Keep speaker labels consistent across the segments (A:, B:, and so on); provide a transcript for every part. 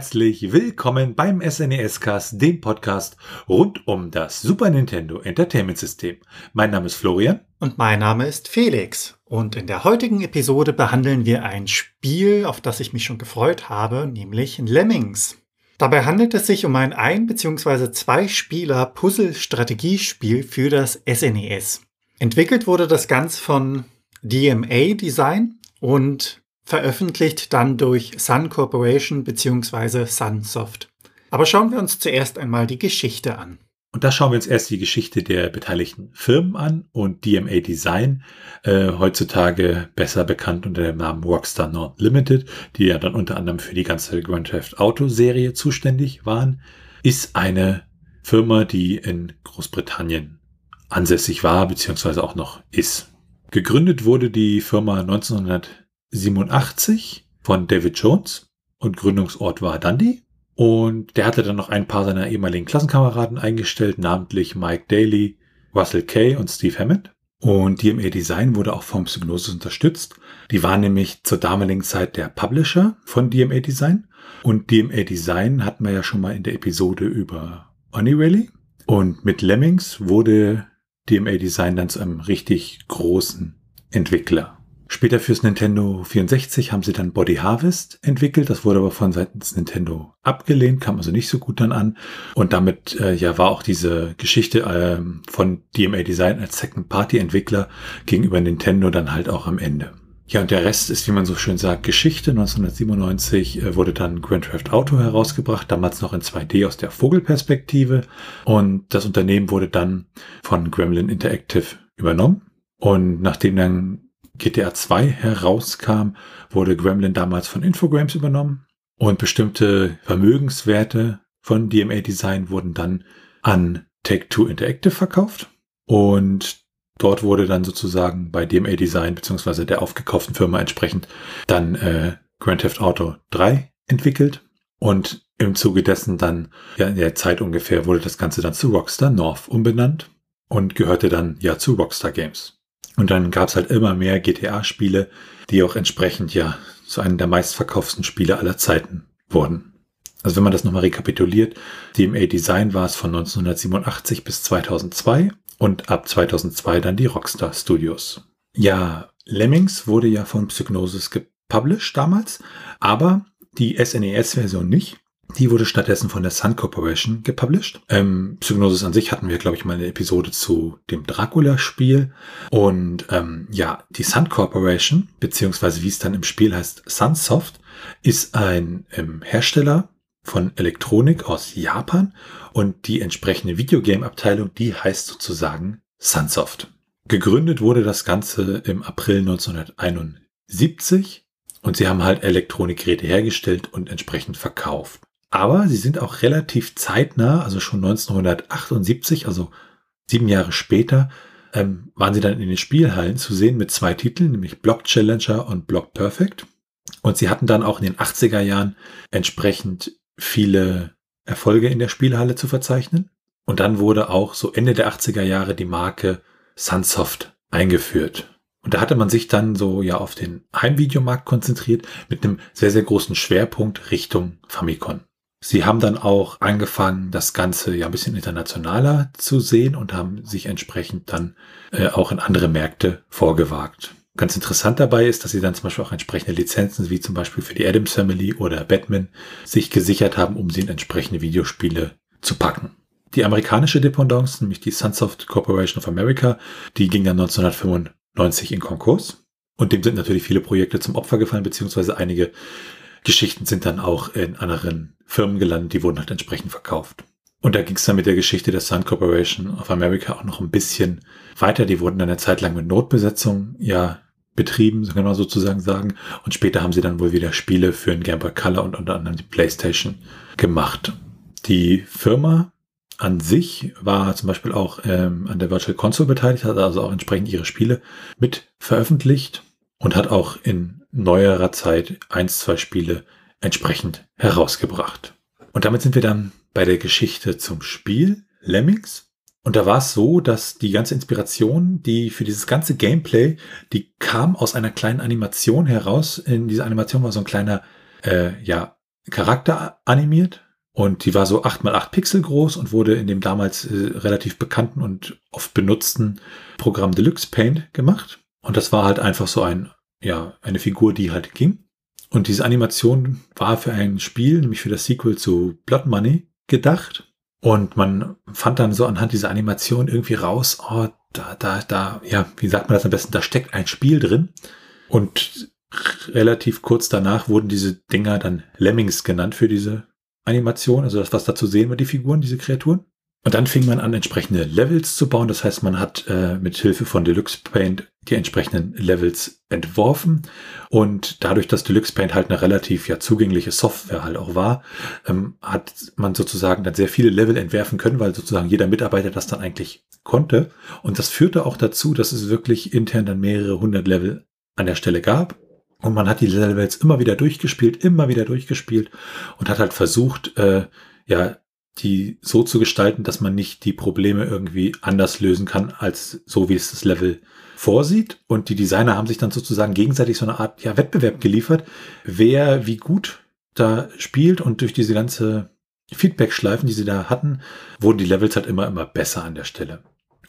A: Herzlich willkommen beim SNES Cast, dem Podcast rund um das Super Nintendo Entertainment System. Mein Name ist Florian.
B: Und mein Name ist Felix. Und in der heutigen Episode behandeln wir ein Spiel, auf das ich mich schon gefreut habe, nämlich Lemmings. Dabei handelt es sich um ein ein- bzw. zwei Spieler Puzzle-Strategiespiel für das SNES. Entwickelt wurde das Ganze von DMA Design und veröffentlicht dann durch Sun Corporation bzw. Sunsoft. Aber schauen wir uns zuerst einmal die Geschichte an.
A: Und da schauen wir uns erst die Geschichte der beteiligten Firmen an und DMA Design, äh, heutzutage besser bekannt unter dem Namen Rockstar North Limited, die ja dann unter anderem für die ganze Grand Theft Auto Serie zuständig waren, ist eine Firma, die in Großbritannien ansässig war, beziehungsweise auch noch ist. Gegründet wurde die Firma 1987 von David Jones und Gründungsort war Dundee. Und der hatte dann noch ein paar seiner ehemaligen Klassenkameraden eingestellt, namentlich Mike Daly, Russell Kay und Steve Hammond. Und DMA Design wurde auch vom Psygnosis unterstützt. Die waren nämlich zur damaligen Zeit der Publisher von DMA Design. Und DMA Design hatten wir ja schon mal in der Episode über Oni Rally. Und mit Lemmings wurde DMA Design dann zu einem richtig großen Entwickler. Später fürs Nintendo 64 haben sie dann Body Harvest entwickelt. Das wurde aber von seitens Nintendo abgelehnt, kam also nicht so gut dann an. Und damit äh, ja war auch diese Geschichte äh, von DMA Design als Second-Party-Entwickler gegenüber Nintendo dann halt auch am Ende. Ja, und der Rest ist, wie man so schön sagt, Geschichte. 1997 äh, wurde dann Grand Theft Auto herausgebracht, damals noch in 2D aus der Vogelperspektive. Und das Unternehmen wurde dann von Gremlin Interactive übernommen. Und nachdem dann GTA 2 herauskam, wurde Gremlin damals von Infogrames übernommen und bestimmte Vermögenswerte von DMA Design wurden dann an Take-Two Interactive verkauft und dort wurde dann sozusagen bei DMA Design beziehungsweise der aufgekauften Firma entsprechend dann äh, Grand Theft Auto 3 entwickelt und im Zuge dessen dann, ja in der Zeit ungefähr, wurde das Ganze dann zu Rockstar North umbenannt und gehörte dann ja zu Rockstar Games. Und dann gab es halt immer mehr GTA-Spiele, die auch entsprechend ja zu einem der meistverkauften Spiele aller Zeiten wurden. Also wenn man das nochmal rekapituliert, DMA Design war es von 1987 bis 2002 und ab 2002 dann die Rockstar Studios. Ja, Lemmings wurde ja von Psygnosis gepublished damals, aber die SNES-Version nicht. Die wurde stattdessen von der Sun Corporation gepublished. Ähm, Psygnosis an sich hatten wir, glaube ich, mal eine Episode zu dem Dracula-Spiel. Und ähm, ja, die Sun Corporation, beziehungsweise wie es dann im Spiel heißt, Sunsoft, ist ein ähm, Hersteller von Elektronik aus Japan und die entsprechende Videogame-Abteilung, die heißt sozusagen Sunsoft. Gegründet wurde das Ganze im April 1971 und sie haben halt Elektronikgeräte hergestellt und entsprechend verkauft. Aber sie sind auch relativ zeitnah, also schon 1978, also sieben Jahre später, ähm, waren sie dann in den Spielhallen zu sehen mit zwei Titeln, nämlich Block Challenger und Block Perfect. Und sie hatten dann auch in den 80er Jahren entsprechend viele Erfolge in der Spielhalle zu verzeichnen. Und dann wurde auch so Ende der 80er Jahre die Marke Sunsoft eingeführt. Und da hatte man sich dann so ja auf den Heimvideomarkt konzentriert mit einem sehr, sehr großen Schwerpunkt Richtung Famicom. Sie haben dann auch angefangen, das Ganze ja ein bisschen internationaler zu sehen und haben sich entsprechend dann äh, auch in andere Märkte vorgewagt. Ganz interessant dabei ist, dass sie dann zum Beispiel auch entsprechende Lizenzen wie zum Beispiel für die Adams Family oder Batman sich gesichert haben, um sie in entsprechende Videospiele zu packen. Die amerikanische Dependance, nämlich die Sunsoft Corporation of America, die ging dann 1995 in Konkurs. Und dem sind natürlich viele Projekte zum Opfer gefallen, beziehungsweise einige Geschichten sind dann auch in anderen Firmen gelandet, die wurden halt entsprechend verkauft. Und da ging es dann mit der Geschichte der Sun Corporation of America auch noch ein bisschen weiter. Die wurden dann eine Zeit lang mit Notbesetzung ja betrieben, so kann man sozusagen sagen. Und später haben sie dann wohl wieder Spiele für den Game Boy Color und unter anderem die PlayStation gemacht. Die Firma an sich war zum Beispiel auch ähm, an der Virtual Console beteiligt, hat also auch entsprechend ihre Spiele mit veröffentlicht und hat auch in neuerer Zeit eins, zwei Spiele entsprechend herausgebracht. Und damit sind wir dann bei der Geschichte zum Spiel Lemmings. Und da war es so, dass die ganze Inspiration, die für dieses ganze Gameplay, die kam aus einer kleinen Animation heraus. In dieser Animation war so ein kleiner, äh, ja, Charakter animiert und die war so 8x8 Pixel groß und wurde in dem damals äh, relativ bekannten und oft benutzten Programm Deluxe Paint gemacht. Und das war halt einfach so ein, ja, eine Figur, die halt ging. Und diese Animation war für ein Spiel, nämlich für das Sequel zu Blood Money, gedacht. Und man fand dann so anhand dieser Animation irgendwie raus, oh, da, da, da, ja, wie sagt man das am besten, da steckt ein Spiel drin. Und relativ kurz danach wurden diese Dinger dann Lemmings genannt für diese Animation, also das, was da zu sehen war, die Figuren, diese Kreaturen. Und dann fing man an, entsprechende Levels zu bauen. Das heißt, man hat äh, mit Hilfe von Deluxe Paint die entsprechenden Levels entworfen. Und dadurch, dass Deluxe Paint halt eine relativ ja zugängliche Software halt auch war, ähm, hat man sozusagen dann sehr viele Level entwerfen können, weil sozusagen jeder Mitarbeiter das dann eigentlich konnte. Und das führte auch dazu, dass es wirklich intern dann mehrere hundert Level an der Stelle gab. Und man hat die Levels immer wieder durchgespielt, immer wieder durchgespielt und hat halt versucht, äh, ja, die so zu gestalten, dass man nicht die Probleme irgendwie anders lösen kann, als so wie es das Level vorsieht. Und die Designer haben sich dann sozusagen gegenseitig so eine Art ja, Wettbewerb geliefert, wer wie gut da spielt und durch diese ganze Feedback-Schleifen, die sie da hatten, wurden die Levels halt immer, immer besser an der Stelle.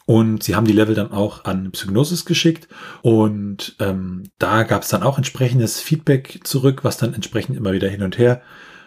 A: Und sie haben die Level dann auch an Psygnosis geschickt und ähm, da gab es dann auch entsprechendes Feedback zurück, was dann entsprechend immer wieder hin und her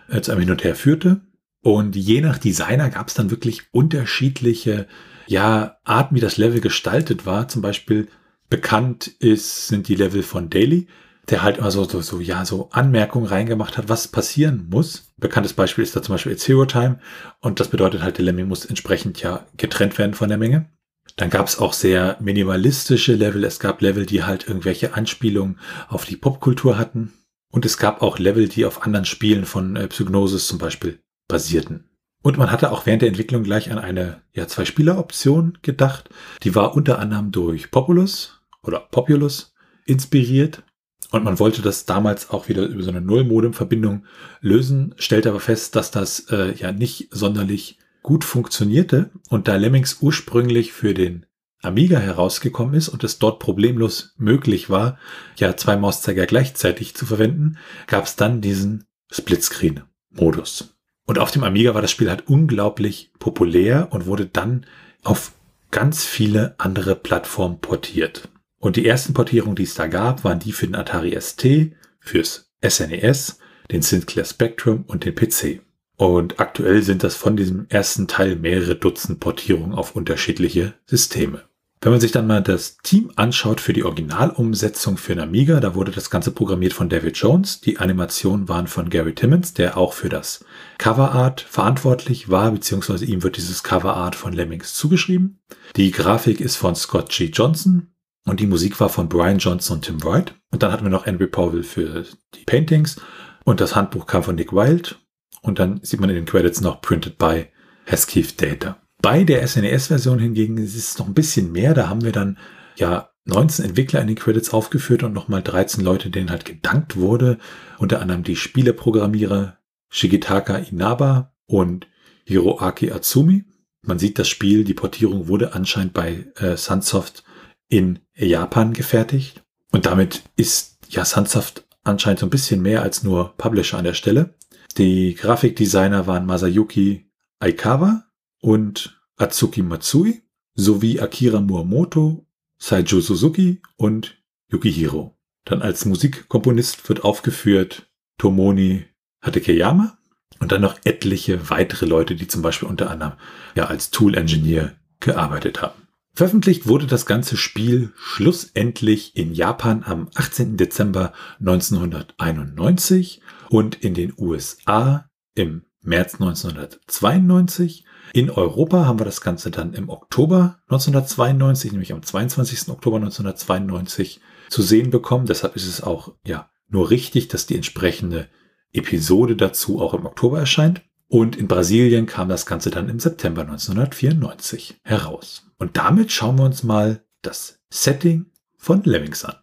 A: äh, zu einem Hin und Her führte. Und je nach Designer gab es dann wirklich unterschiedliche ja, Arten, wie das Level gestaltet war. Zum Beispiel bekannt ist, sind die Level von Daily, der halt immer so, so, ja, so Anmerkungen reingemacht hat, was passieren muss. Bekanntes Beispiel ist da zum Beispiel Zero Time und das bedeutet halt, der Lemming muss entsprechend ja getrennt werden von der Menge. Dann gab es auch sehr minimalistische Level. Es gab Level, die halt irgendwelche Anspielungen auf die Popkultur hatten. Und es gab auch Level, die auf anderen Spielen von äh, Psygnosis zum Beispiel basierten. Und man hatte auch während der Entwicklung gleich an eine ja, Zwei-Spieler-Option gedacht. Die war unter anderem durch Populus oder Populus inspiriert. Und man wollte das damals auch wieder über so eine Null-Modem-Verbindung lösen, stellte aber fest, dass das äh, ja nicht sonderlich gut funktionierte. Und da Lemmings ursprünglich für den Amiga herausgekommen ist und es dort problemlos möglich war, ja zwei Mauszeiger gleichzeitig zu verwenden, gab es dann diesen Splitscreen-Modus. Und auf dem Amiga war das Spiel halt unglaublich populär und wurde dann auf ganz viele andere Plattformen portiert. Und die ersten Portierungen, die es da gab, waren die für den Atari ST, fürs SNES, e den Sinclair Spectrum und den PC. Und aktuell sind das von diesem ersten Teil mehrere Dutzend Portierungen auf unterschiedliche Systeme. Wenn man sich dann mal das Team anschaut für die Originalumsetzung für den Amiga, da wurde das Ganze programmiert von David Jones. Die Animationen waren von Gary Timmons, der auch für das Coverart verantwortlich war, beziehungsweise ihm wird dieses Coverart von Lemmings zugeschrieben. Die Grafik ist von Scott G. Johnson und die Musik war von Brian Johnson und Tim Wright. Und dann hatten wir noch Henry Powell für die Paintings und das Handbuch kam von Nick Wilde. Und dann sieht man in den Credits noch Printed by Hesketh Data. Bei der SNES-Version hingegen ist es noch ein bisschen mehr. Da haben wir dann ja 19 Entwickler in den Credits aufgeführt und nochmal 13 Leute, denen halt gedankt wurde. Unter anderem die Spieleprogrammierer Shigitaka Inaba und Hiroaki Atsumi. Man sieht das Spiel, die Portierung wurde anscheinend bei äh, Sunsoft in Japan gefertigt. Und damit ist ja Sunsoft anscheinend so ein bisschen mehr als nur Publisher an der Stelle. Die Grafikdesigner waren Masayuki Aikawa und Atsuki Matsui sowie Akira Muamoto, Saijo Suzuki und Yukihiro. Dann als Musikkomponist wird aufgeführt Tomoni Hatakeyama und dann noch etliche weitere Leute, die zum Beispiel unter anderem ja als Tool-Engineer gearbeitet haben. Veröffentlicht wurde das ganze Spiel schlussendlich in Japan am 18. Dezember 1991 und in den USA im März 1992 in Europa haben wir das Ganze dann im Oktober 1992, nämlich am 22. Oktober 1992 zu sehen bekommen. Deshalb ist es auch ja nur richtig, dass die entsprechende Episode dazu auch im Oktober erscheint. Und in Brasilien kam das Ganze dann im September 1994 heraus. Und damit schauen wir uns mal das Setting von Lemmings an.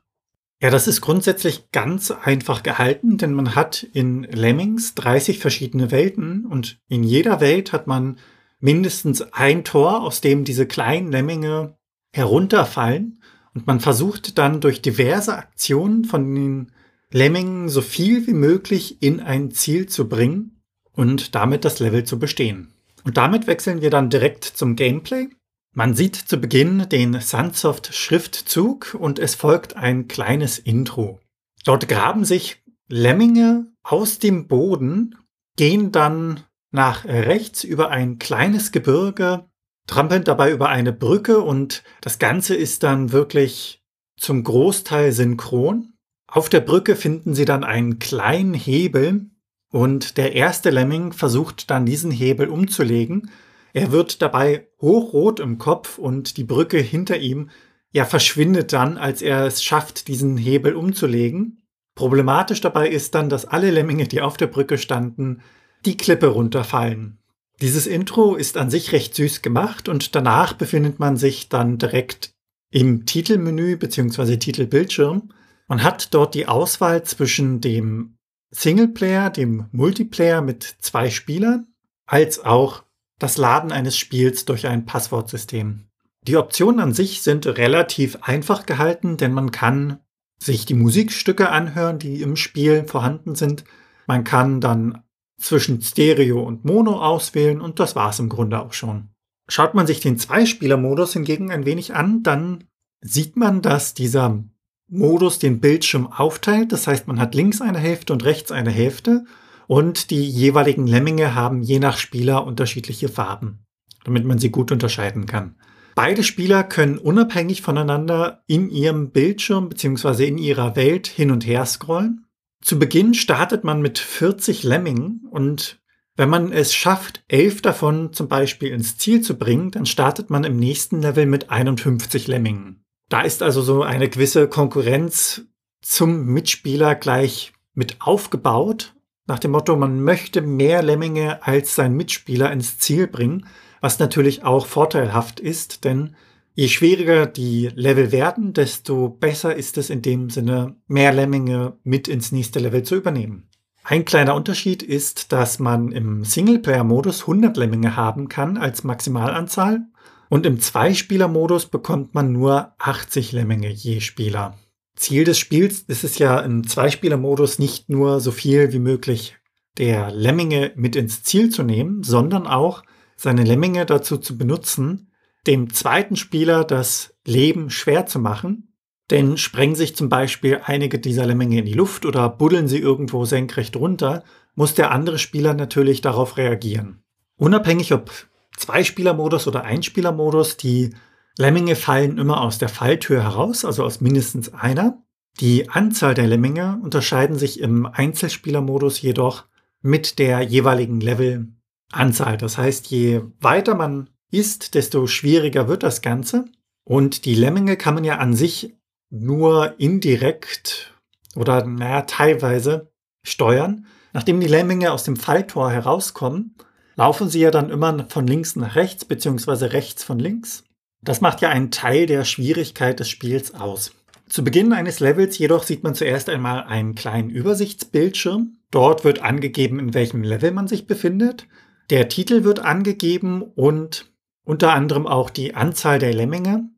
B: Ja, das ist grundsätzlich ganz einfach gehalten, denn man hat in Lemmings 30 verschiedene Welten und in jeder Welt hat man mindestens ein Tor, aus dem diese kleinen Lemminge herunterfallen. Und man versucht dann durch diverse Aktionen von den Lemmingen so viel wie möglich in ein Ziel zu bringen und damit das Level zu bestehen. Und damit wechseln wir dann direkt zum Gameplay. Man sieht zu Beginn den Sunsoft Schriftzug und es folgt ein kleines Intro. Dort graben sich Lemminge aus dem Boden, gehen dann nach rechts über ein kleines Gebirge, trampeln dabei über eine Brücke und das Ganze ist dann wirklich zum Großteil synchron. Auf der Brücke finden sie dann einen kleinen Hebel und der erste Lemming versucht dann diesen Hebel umzulegen. Er wird dabei hochrot im Kopf und die Brücke hinter ihm ja verschwindet dann, als er es schafft, diesen Hebel umzulegen. Problematisch dabei ist dann, dass alle Lemminge, die auf der Brücke standen, die Klippe runterfallen. Dieses Intro ist an sich recht süß gemacht und danach befindet man sich dann direkt im Titelmenü bzw. Titelbildschirm. Man hat dort die Auswahl zwischen dem Singleplayer, dem Multiplayer mit zwei Spielern, als auch das Laden eines Spiels durch ein Passwortsystem. Die Optionen an sich sind relativ einfach gehalten, denn man kann sich die Musikstücke anhören, die im Spiel vorhanden sind. Man kann dann zwischen Stereo und Mono auswählen und das war's im Grunde auch schon. Schaut man sich den Zweispieler-Modus hingegen ein wenig an, dann sieht man, dass dieser Modus den Bildschirm aufteilt. Das heißt, man hat links eine Hälfte und rechts eine Hälfte und die jeweiligen Lemminge haben je nach Spieler unterschiedliche Farben, damit man sie gut unterscheiden kann. Beide Spieler können unabhängig voneinander in ihrem Bildschirm bzw. in ihrer Welt hin und her scrollen. Zu Beginn startet man mit 40 Lemmingen und wenn man es schafft, elf davon zum Beispiel ins Ziel zu bringen, dann startet man im nächsten Level mit 51 Lemmingen. Da ist also so eine gewisse Konkurrenz zum Mitspieler gleich mit aufgebaut, nach dem Motto, man möchte mehr Lemminge als sein Mitspieler ins Ziel bringen, was natürlich auch vorteilhaft ist, denn je schwieriger die Level werden, desto besser ist es in dem Sinne, mehr Lemminge mit ins nächste Level zu übernehmen. Ein kleiner Unterschied ist, dass man im Singleplayer-Modus 100 Lemminge haben kann als Maximalanzahl und im Zweispieler-Modus bekommt man nur 80 Lemminge je Spieler. Ziel des Spiels ist es ja im Zweispieler-Modus nicht nur so viel wie möglich der Lemminge mit ins Ziel zu nehmen, sondern auch seine Lemminge dazu zu benutzen, dem zweiten Spieler das Leben schwer zu machen. Denn sprengen sich zum Beispiel einige dieser Lemminge in die Luft oder buddeln sie irgendwo senkrecht runter, muss der andere Spieler natürlich darauf reagieren. Unabhängig ob Zweispielermodus oder Einspielermodus. Die Lemminge fallen immer aus der Falltür heraus, also aus mindestens einer. Die Anzahl der Lemminge unterscheiden sich im Einzelspielermodus jedoch mit der jeweiligen Levelanzahl. Das heißt, je weiter man ist, desto schwieriger wird das Ganze. Und die Lemminge kann man ja an sich nur indirekt oder naja, teilweise steuern. Nachdem die Lemminge aus dem Falltor herauskommen, laufen sie ja dann immer von links nach rechts beziehungsweise rechts von links. Das macht ja einen Teil der Schwierigkeit des Spiels aus. Zu Beginn eines Levels jedoch sieht man zuerst einmal einen kleinen Übersichtsbildschirm. Dort wird angegeben, in welchem Level man sich befindet. Der Titel wird angegeben und unter anderem auch die Anzahl der Lemminge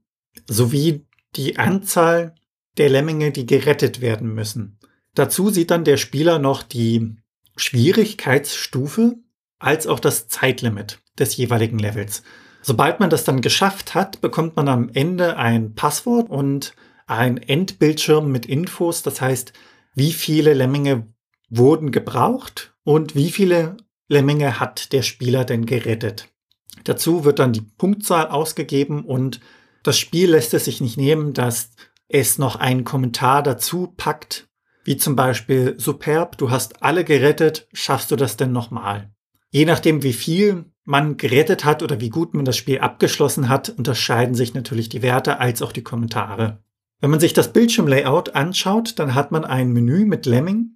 B: sowie die Anzahl der Lemminge, die gerettet werden müssen. Dazu sieht dann der Spieler noch die Schwierigkeitsstufe als auch das Zeitlimit des jeweiligen Levels. Sobald man das dann geschafft hat, bekommt man am Ende ein Passwort und ein Endbildschirm mit Infos, das heißt, wie viele Lemminge wurden gebraucht und wie viele Lemminge hat der Spieler denn gerettet. Dazu wird dann die Punktzahl ausgegeben und das Spiel lässt es sich nicht nehmen, dass es noch einen Kommentar dazu packt, wie zum Beispiel Superb, du hast alle gerettet, schaffst du das denn nochmal? Je nachdem, wie viel man gerettet hat oder wie gut man das Spiel abgeschlossen hat, unterscheiden sich natürlich die Werte als auch die Kommentare. Wenn man sich das Bildschirmlayout anschaut, dann hat man ein Menü mit Lemming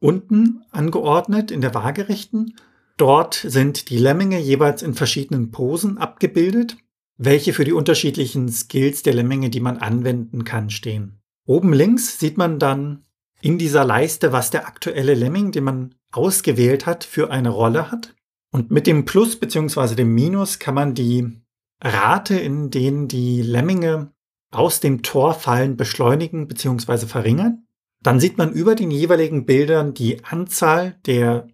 B: unten angeordnet in der waagerechten. Dort sind die Lemminge jeweils in verschiedenen Posen abgebildet, welche für die unterschiedlichen Skills der Lemminge, die man anwenden kann, stehen. Oben links sieht man dann in dieser Leiste, was der aktuelle Lemming, den man ausgewählt hat, für eine Rolle hat. Und mit dem Plus bzw. dem Minus kann man die Rate, in denen die Lemminge aus dem Tor fallen, beschleunigen bzw. verringern. Dann sieht man über den jeweiligen Bildern die Anzahl der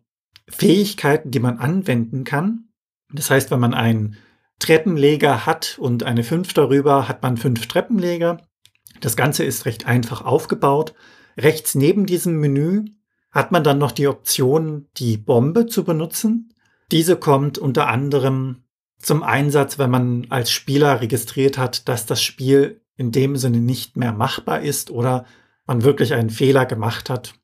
B: Fähigkeiten, die man anwenden kann. Das heißt, wenn man einen Treppenleger hat und eine 5 darüber, hat man fünf Treppenleger. Das Ganze ist recht einfach aufgebaut. Rechts neben diesem Menü hat man dann noch die Option, die Bombe zu benutzen. Diese kommt unter anderem zum Einsatz, wenn man als Spieler registriert hat, dass das Spiel in dem Sinne nicht mehr machbar ist oder man wirklich einen Fehler gemacht hat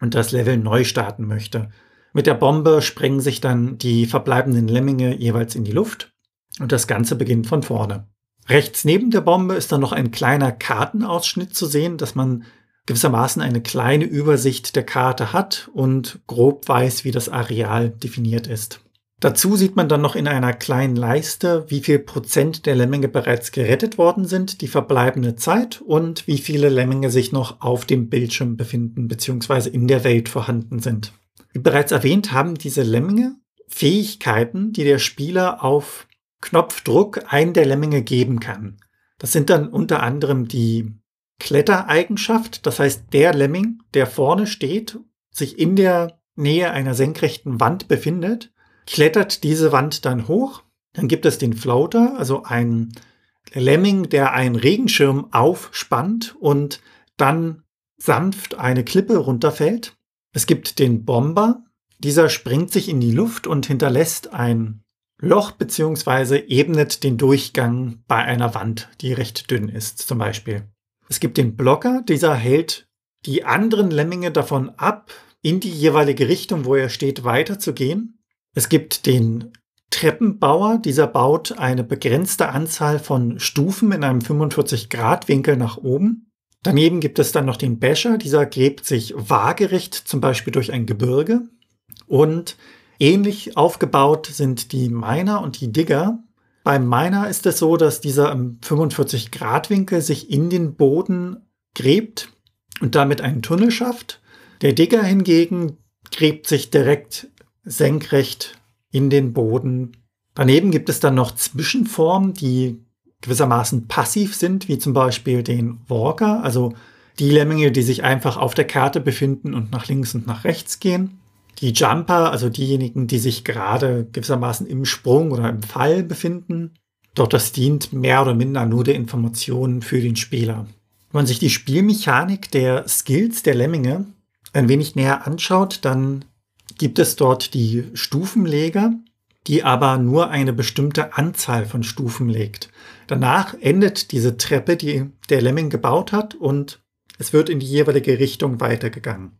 B: und das Level neu starten möchte. Mit der Bombe sprengen sich dann die verbleibenden Lemminge jeweils in die Luft und das Ganze beginnt von vorne. Rechts neben der Bombe ist dann noch ein kleiner Kartenausschnitt zu sehen, dass man gewissermaßen eine kleine Übersicht der Karte hat und grob weiß, wie das Areal definiert ist. Dazu sieht man dann noch in einer kleinen Leiste, wie viel Prozent der Lemminge bereits gerettet worden sind, die verbleibende Zeit und wie viele Lemminge sich noch auf dem Bildschirm befinden bzw. in der Welt vorhanden sind. Wie bereits erwähnt, haben diese Lemminge Fähigkeiten, die der Spieler auf Knopfdruck einen der Lemminge geben kann. Das sind dann unter anderem die Klettereigenschaft, das heißt der Lemming, der vorne steht, sich in der Nähe einer senkrechten Wand befindet, klettert diese Wand dann hoch. Dann gibt es den Floater, also ein Lemming, der einen Regenschirm aufspannt und dann sanft eine Klippe runterfällt. Es gibt den Bomber, dieser springt sich in die Luft und hinterlässt ein Loch beziehungsweise ebnet den Durchgang bei einer Wand, die recht dünn ist zum Beispiel. Es gibt den Blocker, dieser hält die anderen Lemminge davon ab, in die jeweilige Richtung, wo er steht, weiterzugehen. Es gibt den Treppenbauer, dieser baut eine begrenzte Anzahl von Stufen in einem 45-Grad-Winkel nach oben. Daneben gibt es dann noch den Basher, dieser gräbt sich waagerecht, zum Beispiel durch ein Gebirge. Und ähnlich aufgebaut sind die Miner und die Digger. Beim Miner ist es so, dass dieser im 45-Grad-Winkel sich in den Boden gräbt und damit einen Tunnel schafft. Der Digger hingegen gräbt sich direkt senkrecht in den Boden. Daneben gibt es dann noch Zwischenformen, die gewissermaßen passiv sind, wie zum Beispiel den Walker, also die Lemminge, die sich einfach auf der Karte befinden und nach links und nach rechts gehen. Die Jumper, also diejenigen, die sich gerade gewissermaßen im Sprung oder im Fall befinden. Doch das dient mehr oder minder nur der Information für den Spieler. Wenn man sich die Spielmechanik der Skills der Lemminge ein wenig näher anschaut, dann gibt es dort die Stufenleger, die aber nur eine bestimmte Anzahl von Stufen legt. Danach endet diese Treppe, die der Lemming gebaut hat, und es wird in die jeweilige Richtung weitergegangen.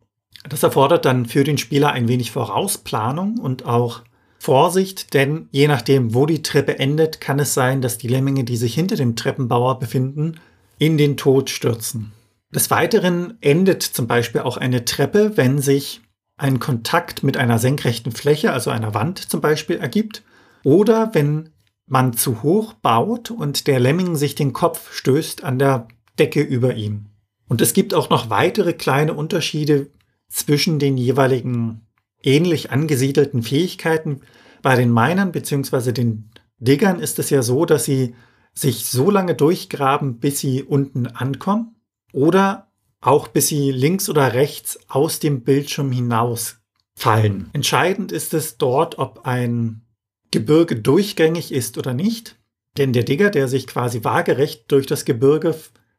B: Das erfordert dann für den Spieler ein wenig Vorausplanung und auch Vorsicht, denn je nachdem, wo die Treppe endet, kann es sein, dass die Lemminge, die sich hinter dem Treppenbauer befinden, in den Tod stürzen. Des Weiteren endet zum Beispiel auch eine Treppe, wenn sich ein Kontakt mit einer senkrechten Fläche, also einer Wand zum Beispiel, ergibt, oder wenn man zu hoch baut und der Lemming sich den Kopf stößt an der Decke über ihm. Und es gibt auch noch weitere kleine Unterschiede, zwischen den jeweiligen ähnlich angesiedelten Fähigkeiten. Bei den Minern bzw. den Diggern ist es ja so, dass sie sich so lange durchgraben, bis sie unten ankommen oder auch bis sie links oder rechts aus dem Bildschirm hinaus fallen. Entscheidend ist es dort, ob ein Gebirge durchgängig ist oder nicht. Denn der Digger, der sich quasi waagerecht durch das Gebirge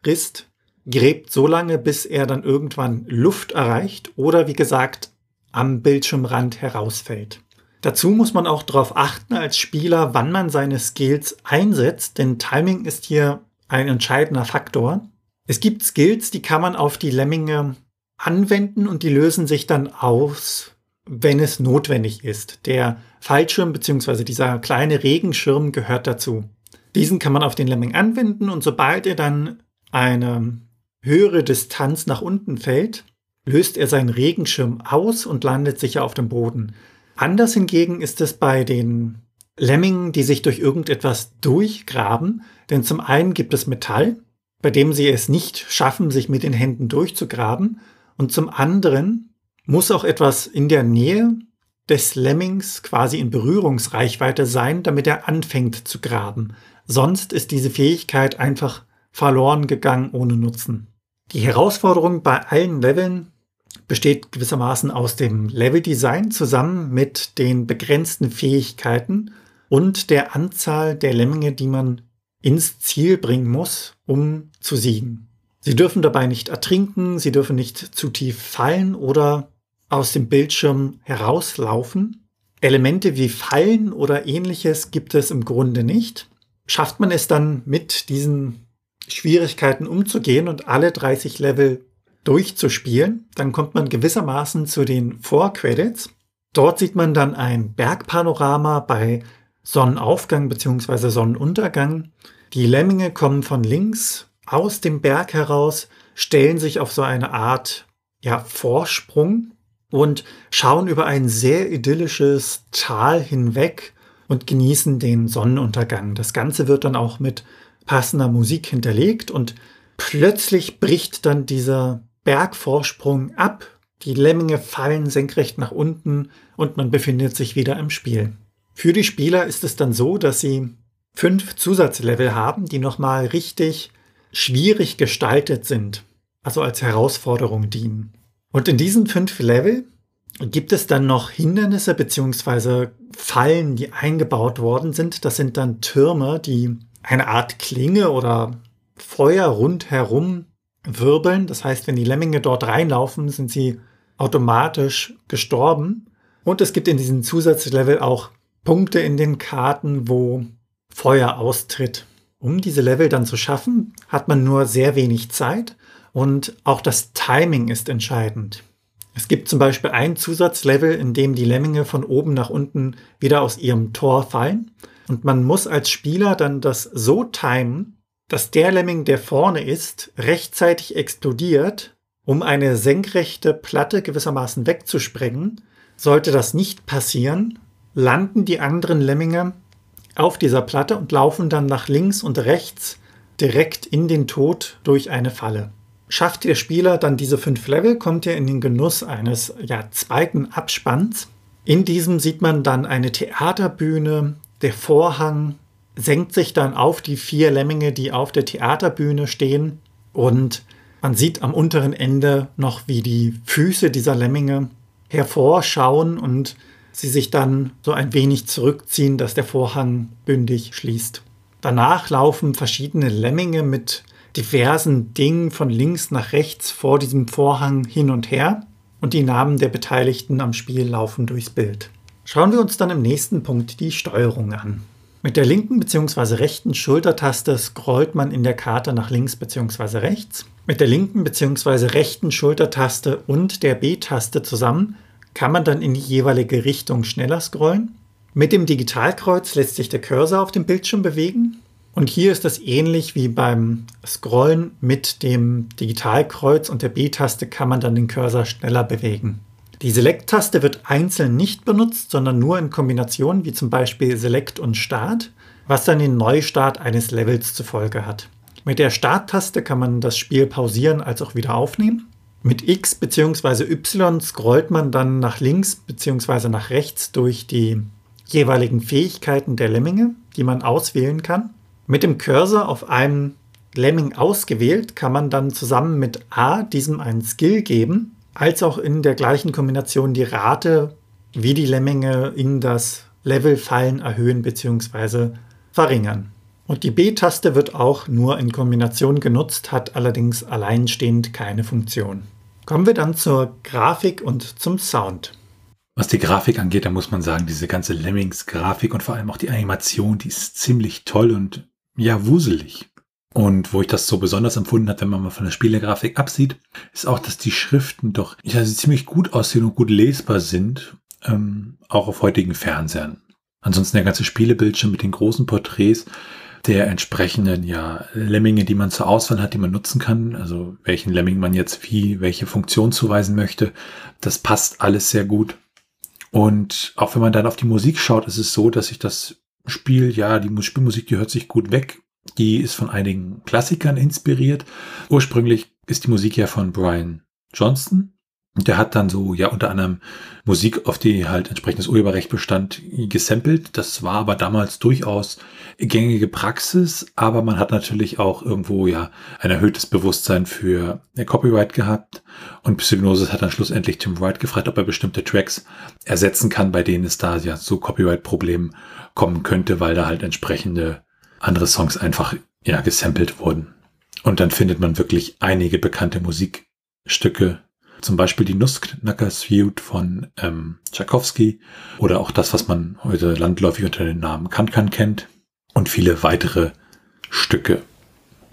B: risst, gräbt so lange, bis er dann irgendwann Luft erreicht oder wie gesagt am Bildschirmrand herausfällt. Dazu muss man auch darauf achten als Spieler, wann man seine Skills einsetzt, denn Timing ist hier ein entscheidender Faktor. Es gibt Skills, die kann man auf die Lemminge anwenden und die lösen sich dann aus, wenn es notwendig ist. Der Fallschirm bzw. dieser kleine Regenschirm gehört dazu. Diesen kann man auf den Lemming anwenden und sobald er dann eine höhere Distanz nach unten fällt, löst er seinen Regenschirm aus und landet sicher auf dem Boden. Anders hingegen ist es bei den Lemmingen, die sich durch irgendetwas durchgraben, denn zum einen gibt es Metall, bei dem sie es nicht schaffen, sich mit den Händen durchzugraben, und zum anderen muss auch etwas in der Nähe des Lemmings quasi in Berührungsreichweite sein, damit er anfängt zu graben. Sonst ist diese Fähigkeit einfach verloren gegangen ohne Nutzen. Die Herausforderung bei allen Leveln besteht gewissermaßen aus dem Leveldesign zusammen mit den begrenzten Fähigkeiten und der Anzahl der Lemminge, die man ins Ziel bringen muss, um zu siegen. Sie dürfen dabei nicht ertrinken, sie dürfen nicht zu tief fallen oder aus dem Bildschirm herauslaufen. Elemente wie Fallen oder ähnliches gibt es im Grunde nicht. Schafft man es dann mit diesen Schwierigkeiten umzugehen und alle 30 Level durchzuspielen, dann kommt man gewissermaßen zu den Vorcredits. Dort sieht man dann ein Bergpanorama bei Sonnenaufgang bzw. Sonnenuntergang. Die Lemminge kommen von links aus dem Berg heraus, stellen sich auf so eine Art ja, Vorsprung und schauen über ein sehr idyllisches Tal hinweg und genießen den Sonnenuntergang. Das Ganze wird dann auch mit passender Musik hinterlegt und plötzlich bricht dann dieser Bergvorsprung ab. Die Lemminge fallen senkrecht nach unten und man befindet sich wieder im Spiel. Für die Spieler ist es dann so, dass sie fünf Zusatzlevel haben, die nochmal richtig schwierig gestaltet sind, also als Herausforderung dienen. Und in diesen fünf Level gibt es dann noch Hindernisse bzw. Fallen, die eingebaut worden sind. Das sind dann Türme, die eine Art Klinge oder Feuer rundherum wirbeln. Das heißt, wenn die Lemminge dort reinlaufen, sind sie automatisch gestorben. Und es gibt in diesem Zusatzlevel auch Punkte in den Karten, wo Feuer austritt. Um diese Level dann zu schaffen, hat man nur sehr wenig Zeit und auch das Timing ist entscheidend. Es gibt zum Beispiel ein Zusatzlevel, in dem die Lemminge von oben nach unten wieder aus ihrem Tor fallen. Und man muss als Spieler dann das so timen, dass der Lemming, der vorne ist, rechtzeitig explodiert, um eine senkrechte Platte gewissermaßen wegzusprengen. Sollte das nicht passieren, landen die anderen Lemminge auf dieser Platte und laufen dann nach links und rechts direkt in den Tod durch eine Falle. Schafft der Spieler dann diese fünf Level, kommt er in den Genuss eines ja, zweiten Abspanns. In diesem sieht man dann eine Theaterbühne, der Vorhang senkt sich dann auf die vier Lemminge, die auf der Theaterbühne stehen und man sieht am unteren Ende noch, wie die Füße dieser Lemminge hervorschauen und sie sich dann so ein wenig zurückziehen, dass der Vorhang bündig schließt. Danach laufen verschiedene Lemminge mit diversen Dingen von links nach rechts vor diesem Vorhang hin und her und die Namen der Beteiligten am Spiel laufen durchs Bild. Schauen wir uns dann im nächsten Punkt die Steuerung an. Mit der linken bzw. rechten Schultertaste scrollt man in der Karte nach links bzw. rechts. Mit der linken bzw. rechten Schultertaste und der B-Taste zusammen kann man dann in die jeweilige Richtung schneller scrollen. Mit dem Digitalkreuz lässt sich der Cursor auf dem Bildschirm bewegen. Und hier ist das ähnlich wie beim Scrollen mit dem Digitalkreuz und der B-Taste kann man dann den Cursor schneller bewegen. Die Select-Taste wird einzeln nicht benutzt, sondern nur in Kombination wie zum Beispiel Select und Start, was dann den Neustart eines Levels zur Folge hat. Mit der Start-Taste kann man das Spiel pausieren als auch wieder aufnehmen. Mit X bzw. Y scrollt man dann nach links bzw. nach rechts durch die jeweiligen Fähigkeiten der Lemminge, die man auswählen kann. Mit dem Cursor auf einem Lemming ausgewählt kann man dann zusammen mit A diesem einen Skill geben als auch in der gleichen Kombination die Rate, wie die Lemminge in das Level fallen, erhöhen bzw. verringern. Und die B-Taste wird auch nur in Kombination genutzt, hat allerdings alleinstehend keine Funktion. Kommen wir dann zur Grafik und zum Sound.
A: Was die Grafik angeht, da muss man sagen, diese ganze Lemmings-Grafik und vor allem auch die Animation, die ist ziemlich toll und ja, wuselig. Und wo ich das so besonders empfunden habe, wenn man mal von der Spielegrafik absieht, ist auch, dass die Schriften doch ja, ziemlich gut aussehen und gut lesbar sind, ähm, auch auf heutigen Fernsehern. Ansonsten der ganze Spielebildschirm mit den großen Porträts der entsprechenden ja, Lemminge, die man zur Auswahl hat, die man nutzen kann, also welchen Lemming man jetzt wie welche Funktion zuweisen möchte, das passt alles sehr gut. Und auch wenn man dann auf die Musik schaut, ist es so, dass sich das Spiel, ja, die Spielmusik, die hört sich gut weg die ist von einigen Klassikern inspiriert. Ursprünglich ist die Musik ja von Brian Johnston. Und der hat dann so, ja, unter anderem Musik, auf die halt entsprechendes Urheberrecht bestand, gesampelt. Das war aber damals durchaus gängige Praxis, aber man hat natürlich auch irgendwo ja ein erhöhtes Bewusstsein für Copyright gehabt. Und Psygnosis hat dann schlussendlich Tim Wright gefragt, ob er bestimmte Tracks ersetzen kann, bei denen es da ja zu Copyright-Problemen kommen könnte, weil da halt entsprechende andere Songs einfach ja gesampelt wurden. Und dann findet man wirklich einige bekannte Musikstücke zum Beispiel die Nussknacker Suite von ähm, Tchaikovsky oder auch das, was man heute landläufig unter dem Namen Kankan kennt und viele weitere Stücke.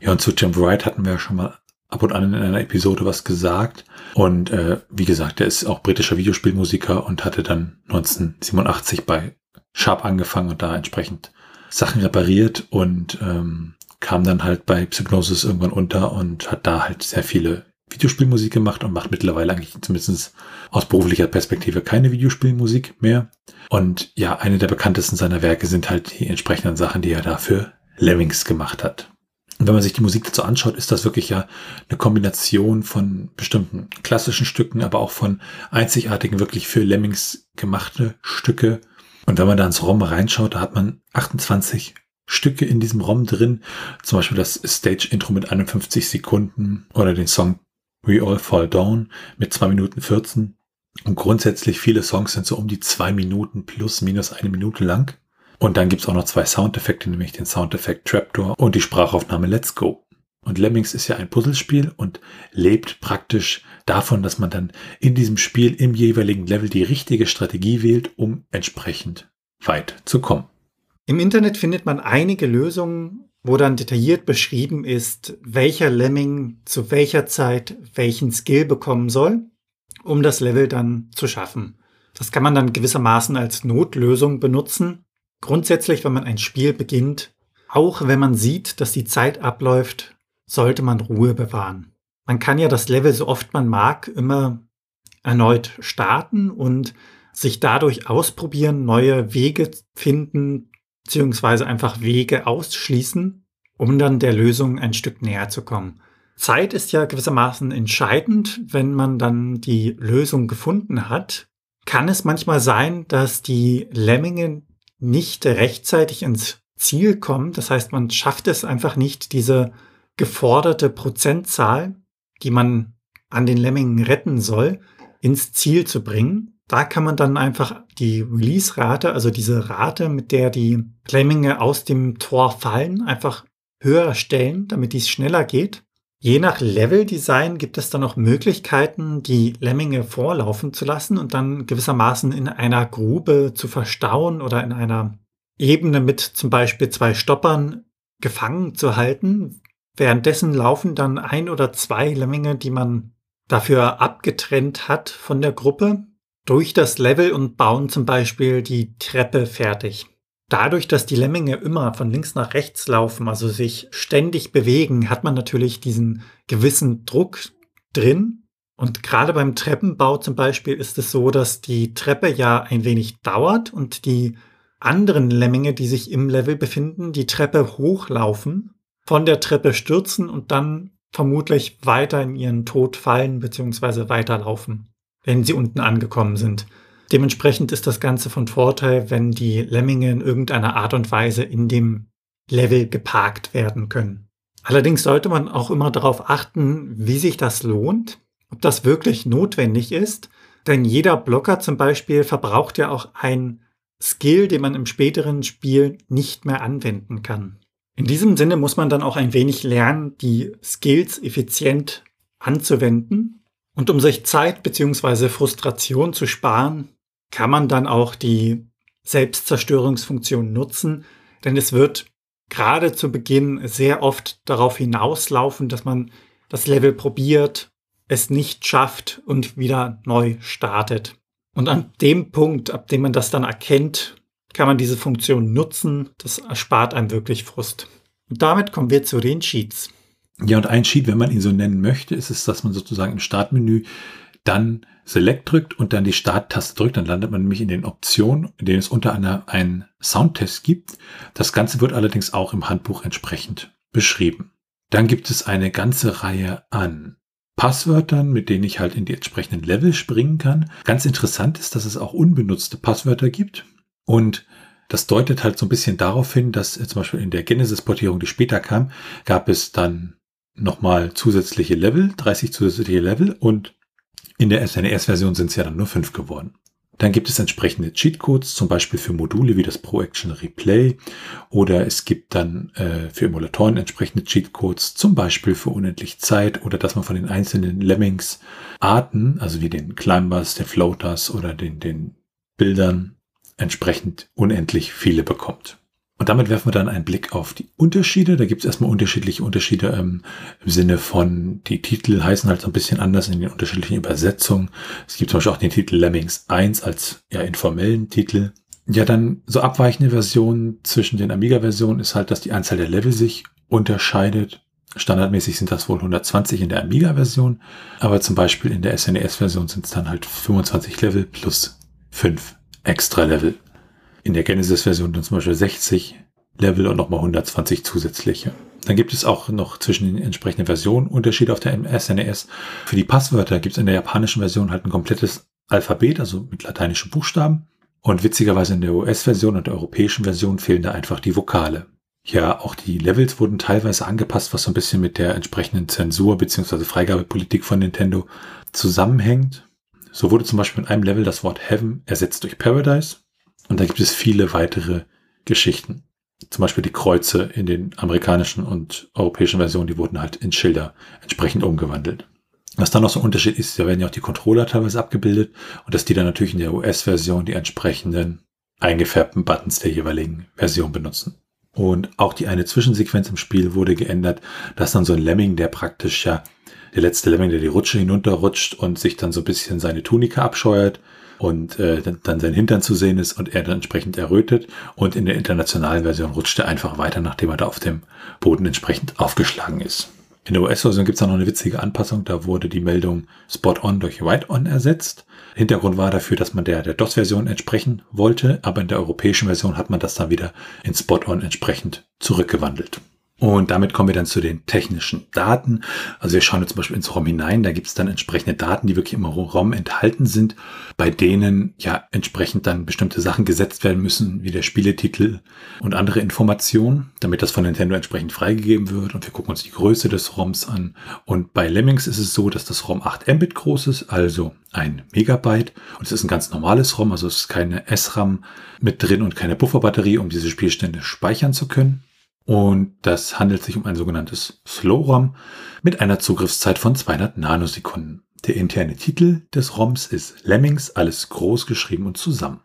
A: Ja, und zu Tim Wright hatten wir ja schon mal ab und an in einer Episode was gesagt. Und äh, wie gesagt, er ist auch britischer Videospielmusiker und hatte dann 1987 bei Sharp angefangen und da entsprechend Sachen repariert und ähm, kam dann halt bei Psygnosis irgendwann unter und hat da halt sehr viele Videospielmusik gemacht und macht mittlerweile eigentlich zumindest aus beruflicher Perspektive keine Videospielmusik mehr. Und ja, eine der bekanntesten seiner Werke sind halt die entsprechenden Sachen, die er dafür Lemmings gemacht hat. Und wenn man sich die Musik dazu anschaut, ist das wirklich ja eine Kombination von bestimmten klassischen Stücken, aber auch von einzigartigen, wirklich für Lemmings gemachte Stücke. Und wenn man da ins ROM reinschaut, da hat man 28 Stücke in diesem ROM drin. Zum Beispiel das Stage-Intro mit 51 Sekunden oder den Song We All Fall Down mit zwei Minuten 14. Und grundsätzlich viele Songs sind so um die zwei Minuten plus minus eine Minute lang. Und dann gibt's auch noch zwei Soundeffekte, nämlich den Soundeffekt Trapdoor und die Sprachaufnahme Let's Go. Und Lemmings ist ja ein Puzzlespiel und lebt praktisch davon, dass man dann in diesem Spiel im jeweiligen Level die richtige Strategie wählt, um entsprechend weit zu kommen.
B: Im Internet findet man einige Lösungen, wo dann detailliert beschrieben ist, welcher Lemming zu welcher Zeit welchen Skill bekommen soll, um das Level dann zu schaffen. Das kann man dann gewissermaßen als Notlösung benutzen. Grundsätzlich, wenn man ein Spiel beginnt, auch wenn man sieht, dass die Zeit abläuft, sollte man Ruhe bewahren. Man kann ja das Level so oft man mag immer erneut starten und sich dadurch ausprobieren, neue Wege finden, beziehungsweise einfach Wege ausschließen, um dann der Lösung ein Stück näher zu kommen. Zeit ist ja gewissermaßen entscheidend. Wenn man dann die Lösung gefunden hat, kann es manchmal sein, dass die Lemminge nicht rechtzeitig ins Ziel kommen. Das heißt, man schafft es einfach nicht, diese geforderte Prozentzahl, die man an den Lemmingen retten soll, ins Ziel zu bringen. Da kann man dann einfach die Release-Rate, also diese Rate, mit der die Lemminge aus dem Tor fallen, einfach höher stellen, damit dies schneller geht. Je nach Level-Design gibt es dann auch Möglichkeiten, die Lemminge vorlaufen zu lassen und dann gewissermaßen in einer Grube zu verstauen oder in einer Ebene mit zum Beispiel zwei Stoppern gefangen zu halten. Währenddessen laufen dann ein oder zwei Lemminge, die man dafür abgetrennt hat von der Gruppe, durch das Level und bauen zum Beispiel die Treppe fertig. Dadurch, dass die Lemminge immer von links nach rechts laufen, also sich ständig bewegen, hat man natürlich diesen gewissen Druck drin. Und gerade beim Treppenbau zum Beispiel ist es so, dass die Treppe ja ein wenig dauert und die anderen Lemminge, die sich im Level befinden, die Treppe hochlaufen, von der Treppe stürzen und dann vermutlich weiter in ihren Tod fallen bzw. weiterlaufen wenn sie unten angekommen sind. Dementsprechend ist das Ganze von Vorteil, wenn die Lemminge in irgendeiner Art und Weise in dem Level geparkt werden können. Allerdings sollte man auch immer darauf achten, wie sich das lohnt, ob das wirklich notwendig ist, denn jeder Blocker zum Beispiel verbraucht ja auch ein Skill, den man im späteren Spiel nicht mehr anwenden kann. In diesem Sinne muss man dann auch ein wenig lernen, die Skills effizient anzuwenden und um sich Zeit bzw. Frustration zu sparen, kann man dann auch die Selbstzerstörungsfunktion nutzen, denn es wird gerade zu Beginn sehr oft darauf hinauslaufen, dass man das Level probiert, es nicht schafft und wieder neu startet. Und an dem Punkt, ab dem man das dann erkennt, kann man diese Funktion nutzen. Das erspart einem wirklich Frust. Und damit kommen wir zu den Cheats.
A: Ja, und ein Sheet, wenn man ihn so nennen möchte, ist es, dass man sozusagen im Startmenü dann Select drückt und dann die Starttaste drückt. Dann landet man nämlich in den Optionen, in denen es unter anderem einen Soundtest gibt. Das Ganze wird allerdings auch im Handbuch entsprechend beschrieben. Dann gibt es eine ganze Reihe an Passwörtern, mit denen ich halt in die entsprechenden Level springen kann. Ganz interessant ist, dass es auch unbenutzte Passwörter gibt. Und das deutet halt so ein bisschen darauf hin, dass zum Beispiel in der Genesis-Portierung, die später kam, gab es dann nochmal zusätzliche Level, 30 zusätzliche Level und in der SNES-Version sind es ja dann nur fünf geworden. Dann gibt es entsprechende Cheatcodes, zum Beispiel für Module wie das Pro Action Replay oder es gibt dann äh, für Emulatoren entsprechende Cheatcodes, zum Beispiel für unendlich Zeit oder dass man von den einzelnen Lemmings Arten, also wie den Climbers, den Floaters oder den, den Bildern entsprechend unendlich viele bekommt. Und damit werfen wir dann einen Blick auf die Unterschiede. Da gibt es erstmal unterschiedliche Unterschiede ähm, im Sinne von, die Titel heißen halt so ein bisschen anders in den unterschiedlichen Übersetzungen. Es gibt zum Beispiel auch den Titel Lemmings 1 als ja informellen Titel. Ja, dann so abweichende Versionen zwischen den Amiga-Versionen ist halt, dass die Anzahl der Level sich unterscheidet. Standardmäßig sind das wohl 120 in der Amiga-Version, aber zum Beispiel in der SNES-Version sind es dann halt 25 Level plus 5 extra Level in der Genesis-Version dann zum Beispiel 60 Level und nochmal 120 zusätzliche. Dann gibt es auch noch zwischen den entsprechenden Versionen Unterschiede auf der SNES. E Für die Passwörter gibt es in der japanischen Version halt ein komplettes Alphabet, also mit lateinischen Buchstaben. Und witzigerweise in der US-Version und der europäischen Version fehlen da einfach die Vokale. Ja, auch die Levels wurden teilweise angepasst, was so ein bisschen mit der entsprechenden Zensur bzw. Freigabepolitik von Nintendo zusammenhängt. So wurde zum Beispiel in einem Level das Wort Heaven ersetzt durch Paradise. Und da gibt es viele weitere Geschichten. Zum Beispiel die Kreuze in den amerikanischen und europäischen Versionen, die wurden halt in Schilder entsprechend umgewandelt. Was dann noch so ein Unterschied ist, da werden ja auch die Controller teilweise abgebildet und dass die dann natürlich in der US-Version die entsprechenden eingefärbten Buttons der jeweiligen Version benutzen. Und auch die eine Zwischensequenz im Spiel wurde geändert, dass dann so ein Lemming, der praktisch ja der letzte Lemming, der die Rutsche hinunterrutscht und sich dann so ein bisschen seine Tunika abscheuert, und äh, dann sein Hintern zu sehen ist und er dann entsprechend errötet. Und in der internationalen Version rutscht er einfach weiter, nachdem er da auf dem Boden entsprechend aufgeschlagen ist. In der US-Version gibt es auch noch eine witzige Anpassung. Da wurde die Meldung Spot On durch Right On ersetzt. Hintergrund war dafür, dass man der, der DOS-Version entsprechen wollte, aber in der europäischen Version hat man das dann wieder in Spot On entsprechend zurückgewandelt. Und damit kommen wir dann zu den technischen Daten. Also wir schauen jetzt zum Beispiel ins ROM hinein. Da gibt es dann entsprechende Daten, die wirklich im ROM enthalten sind, bei denen ja entsprechend dann bestimmte Sachen gesetzt werden müssen, wie der Spieletitel und andere Informationen, damit das von Nintendo entsprechend freigegeben wird. Und wir gucken uns die Größe des ROMs an. Und bei Lemmings ist es so, dass das ROM 8 Mbit groß ist, also ein Megabyte. Und es ist ein ganz normales ROM, also es ist keine SRAM mit drin und keine Bufferbatterie, um diese Spielstände speichern zu können. Und das handelt sich um ein sogenanntes Slow-ROM mit einer Zugriffszeit von 200 Nanosekunden. Der interne Titel des ROMs ist Lemmings, alles groß geschrieben und zusammen.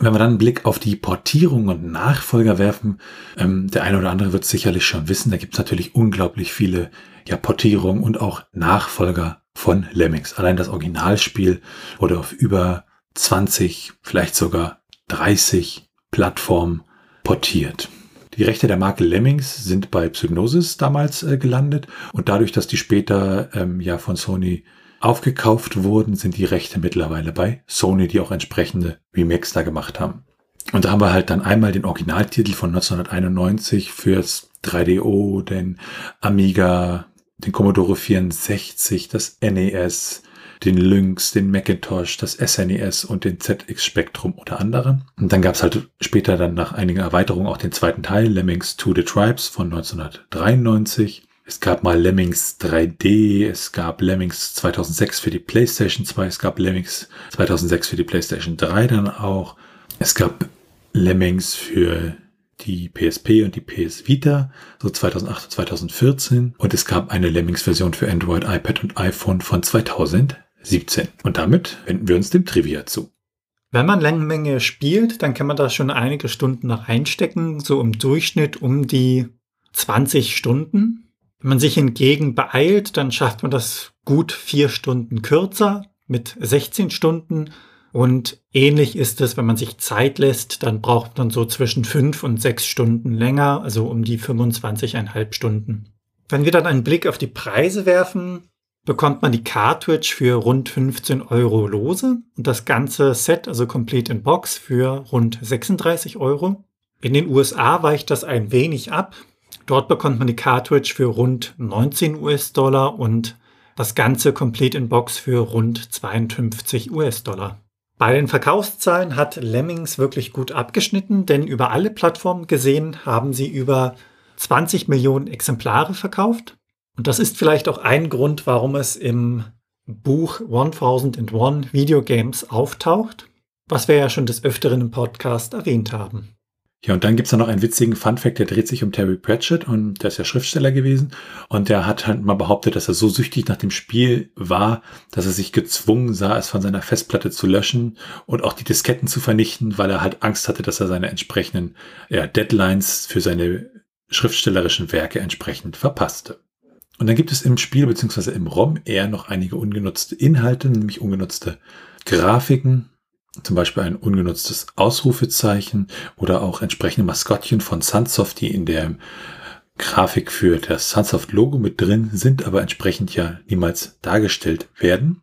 A: Wenn wir dann einen Blick auf die Portierung und Nachfolger werfen, ähm, der eine oder andere wird sicherlich schon wissen, da gibt es natürlich unglaublich viele ja, Portierungen und auch Nachfolger von Lemmings. Allein das Originalspiel wurde auf über 20, vielleicht sogar 30 Plattformen portiert. Die Rechte der Marke Lemmings sind bei Psygnosis damals äh, gelandet und dadurch, dass die später ähm, ja von Sony aufgekauft wurden, sind die Rechte mittlerweile bei Sony, die auch entsprechende Remakes da gemacht haben. Und da haben wir halt dann einmal den Originaltitel von 1991 fürs 3DO, den Amiga, den Commodore 64, das NES, den Lynx, den Macintosh, das SNES e und den ZX Spectrum unter anderem. Und dann gab es halt später dann nach einigen Erweiterungen auch den zweiten Teil, Lemmings to the Tribes von 1993. Es gab mal Lemmings 3D, es gab Lemmings 2006 für die PlayStation 2, es gab Lemmings 2006 für die PlayStation 3 dann auch. Es gab Lemmings für die PSP und die PS Vita, so 2008 und 2014. Und es gab eine Lemmings-Version für Android, iPad und iPhone von 2000. 17. Und damit wenden wir uns dem Trivia zu.
B: Wenn man Längenmenge spielt, dann kann man da schon einige Stunden noch einstecken, so im Durchschnitt um die 20 Stunden. Wenn man sich hingegen beeilt, dann schafft man das gut vier Stunden kürzer mit 16 Stunden. Und ähnlich ist es, wenn man sich Zeit lässt, dann braucht man so zwischen fünf und sechs Stunden länger, also um die 25,5 Stunden. Wenn wir dann einen Blick auf die Preise werfen, bekommt man die Cartridge für rund 15 Euro lose und das ganze Set, also Complete in Box, für rund 36 Euro. In den USA weicht das ein wenig ab. Dort bekommt man die Cartridge für rund 19 US-Dollar und Das Ganze komplett in Box für rund 52 US-Dollar. Bei den Verkaufszahlen hat Lemmings wirklich gut abgeschnitten, denn über alle Plattformen gesehen haben sie über 20 Millionen Exemplare verkauft. Und das ist vielleicht auch ein Grund, warum es im Buch 1001 Videogames auftaucht, was wir ja schon des Öfteren im Podcast erwähnt haben.
A: Ja, und dann gibt's da noch einen witzigen Funfact, der dreht sich um Terry Pratchett und der ist ja Schriftsteller gewesen. Und der hat halt mal behauptet, dass er so süchtig nach dem Spiel war, dass er sich gezwungen sah, es von seiner Festplatte zu löschen und auch die Disketten zu vernichten, weil er halt Angst hatte, dass er seine entsprechenden ja, Deadlines für seine schriftstellerischen Werke entsprechend verpasste. Und dann gibt es im Spiel beziehungsweise im ROM eher noch einige ungenutzte Inhalte, nämlich ungenutzte Grafiken, zum Beispiel ein ungenutztes Ausrufezeichen oder auch entsprechende Maskottchen von Sunsoft, die in der Grafik für das Sunsoft-Logo mit drin sind, aber entsprechend ja niemals dargestellt werden.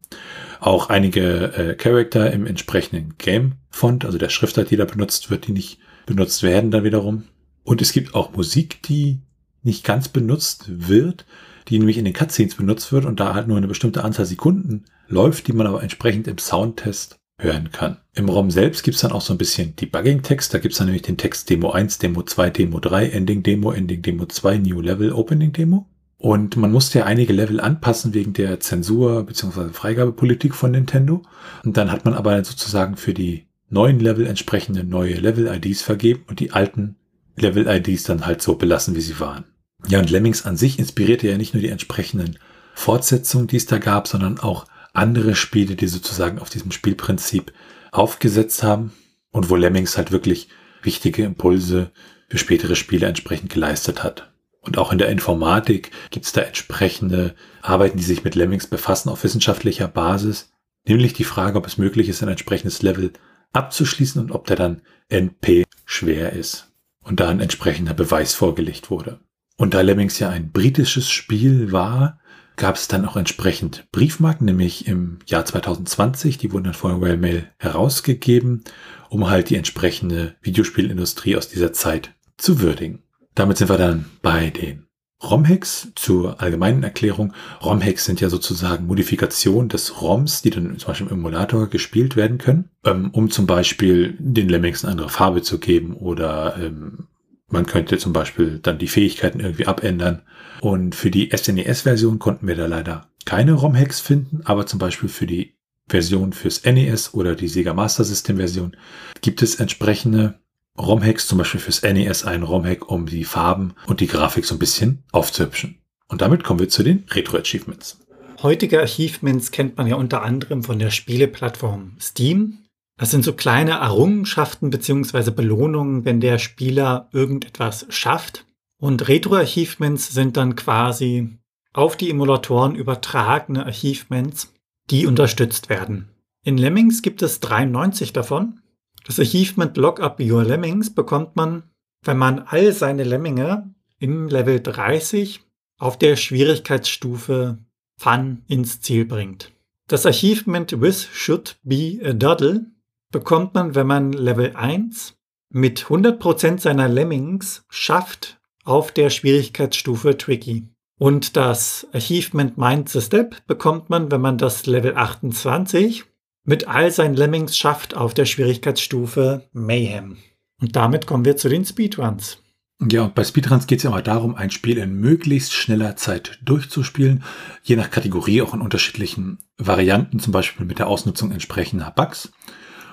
A: Auch einige äh, Charakter im entsprechenden Game-Font, also der Schriftart, die da benutzt wird, die nicht benutzt werden dann wiederum. Und es gibt auch Musik, die nicht ganz benutzt wird, die nämlich in den Cutscenes benutzt wird und da halt nur eine bestimmte Anzahl Sekunden läuft, die man aber entsprechend im Soundtest hören kann. Im ROM selbst gibt's dann auch so ein bisschen Debugging-Text. Da gibt's dann nämlich den Text Demo 1, Demo 2, Demo 3, Ending Demo, Ending Demo 2, New Level, Opening Demo. Und man musste ja einige Level anpassen wegen der Zensur bzw. Freigabepolitik von Nintendo. Und dann hat man aber sozusagen für die neuen Level entsprechende neue Level-IDs vergeben und die alten Level-IDs dann halt so belassen, wie sie waren. Ja, und Lemmings an sich inspirierte ja nicht nur die entsprechenden Fortsetzungen, die es da gab, sondern auch andere Spiele, die sozusagen auf diesem Spielprinzip aufgesetzt haben und wo Lemmings halt wirklich wichtige Impulse für spätere Spiele entsprechend geleistet hat. Und auch in der Informatik gibt es da entsprechende Arbeiten, die sich mit Lemmings befassen auf wissenschaftlicher Basis, nämlich die Frage, ob es möglich ist, ein entsprechendes Level abzuschließen und ob der dann NP schwer ist und da ein entsprechender Beweis vorgelegt wurde. Und da Lemmings ja ein britisches Spiel war, gab es dann auch entsprechend Briefmarken, nämlich im Jahr 2020, die wurden dann von Wellmail herausgegeben, um halt die entsprechende Videospielindustrie aus dieser Zeit zu würdigen. Damit sind wir dann bei den ROM-Hacks zur allgemeinen Erklärung. ROM-Hacks sind ja sozusagen Modifikationen des ROMs, die dann zum Beispiel im Emulator gespielt werden können, ähm, um zum Beispiel den Lemmings eine andere Farbe zu geben oder ähm, man könnte zum Beispiel dann die Fähigkeiten irgendwie abändern. Und für die SNES-Version konnten wir da leider keine ROM-Hacks finden, aber zum Beispiel für die Version fürs NES oder die Sega Master System Version gibt es entsprechende ROM-Hacks, zum Beispiel fürs NES ein ROM-Hack, um die Farben und die Grafik so ein bisschen aufzuhübschen. Und damit kommen wir zu den Retro-Achievements.
B: Heutige Achievements kennt man ja unter anderem von der Spieleplattform Steam. Das sind so kleine Errungenschaften beziehungsweise Belohnungen, wenn der Spieler irgendetwas schafft. Und Retro-Achievements sind dann quasi auf die Emulatoren übertragene Achievements, die unterstützt werden. In Lemmings gibt es 93 davon. Das Achievement Lock Up Your Lemmings bekommt man, wenn man all seine Lemminge im Level 30 auf der Schwierigkeitsstufe Fun ins Ziel bringt. Das Achievement With Should Be a Doddle bekommt man, wenn man Level 1 mit 100% seiner Lemmings schafft auf der Schwierigkeitsstufe Tricky. Und das Achievement Mind the Step bekommt man, wenn man das Level 28 mit all seinen Lemmings schafft auf der Schwierigkeitsstufe Mayhem. Und damit kommen wir zu den Speedruns.
A: Ja, und bei Speedruns geht es ja immer darum, ein Spiel in möglichst schneller Zeit durchzuspielen, je nach Kategorie auch in unterschiedlichen Varianten, zum Beispiel mit der Ausnutzung entsprechender Bugs.